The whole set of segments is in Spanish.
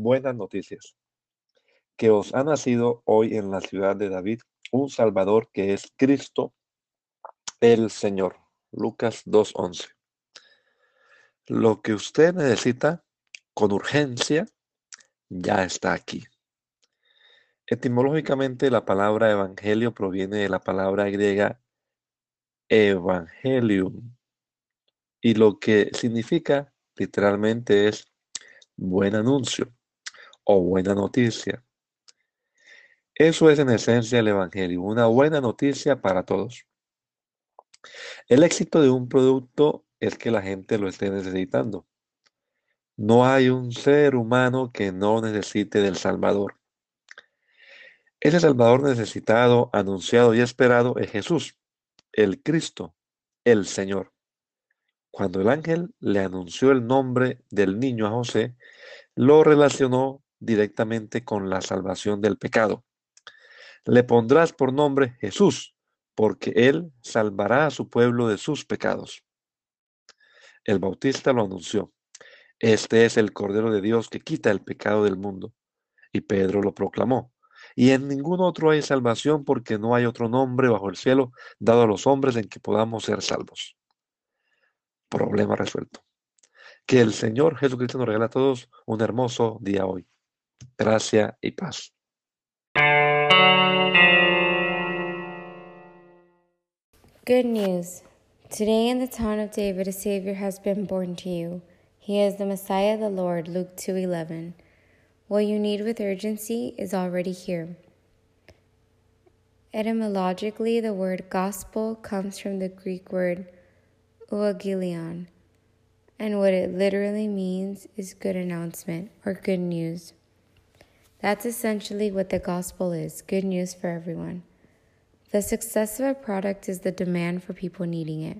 Buenas noticias, que os ha nacido hoy en la ciudad de David un Salvador que es Cristo el Señor. Lucas 2.11. Lo que usted necesita con urgencia ya está aquí. Etimológicamente la palabra evangelio proviene de la palabra griega evangelium y lo que significa literalmente es buen anuncio o buena noticia. Eso es en esencia el Evangelio, una buena noticia para todos. El éxito de un producto es que la gente lo esté necesitando. No hay un ser humano que no necesite del Salvador. Ese Salvador necesitado, anunciado y esperado es Jesús, el Cristo, el Señor. Cuando el ángel le anunció el nombre del niño a José, lo relacionó directamente con la salvación del pecado. Le pondrás por nombre Jesús, porque él salvará a su pueblo de sus pecados. El Bautista lo anunció. Este es el Cordero de Dios que quita el pecado del mundo. Y Pedro lo proclamó. Y en ningún otro hay salvación porque no hay otro nombre bajo el cielo dado a los hombres en que podamos ser salvos. Problema resuelto. Que el Señor Jesucristo nos regala a todos un hermoso día hoy. Gracia y paz. Good news. Today in the town of David a Savior has been born to you. He is the Messiah the Lord, Luke 2:11. What you need with urgency is already here. Etymologically, the word gospel comes from the Greek word euangelion, and what it literally means is good announcement or good news. That's essentially what the gospel is good news for everyone. The success of a product is the demand for people needing it.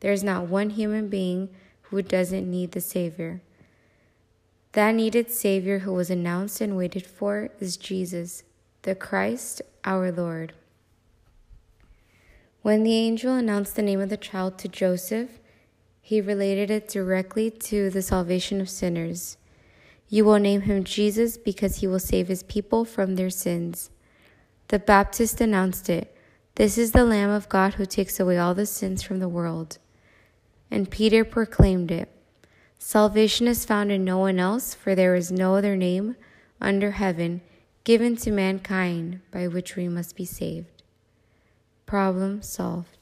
There's not one human being who doesn't need the Savior. That needed Savior who was announced and waited for is Jesus, the Christ, our Lord. When the angel announced the name of the child to Joseph, he related it directly to the salvation of sinners. You will name him Jesus because he will save his people from their sins. The Baptist announced it This is the Lamb of God who takes away all the sins from the world. And Peter proclaimed it Salvation is found in no one else, for there is no other name under heaven given to mankind by which we must be saved. Problem solved.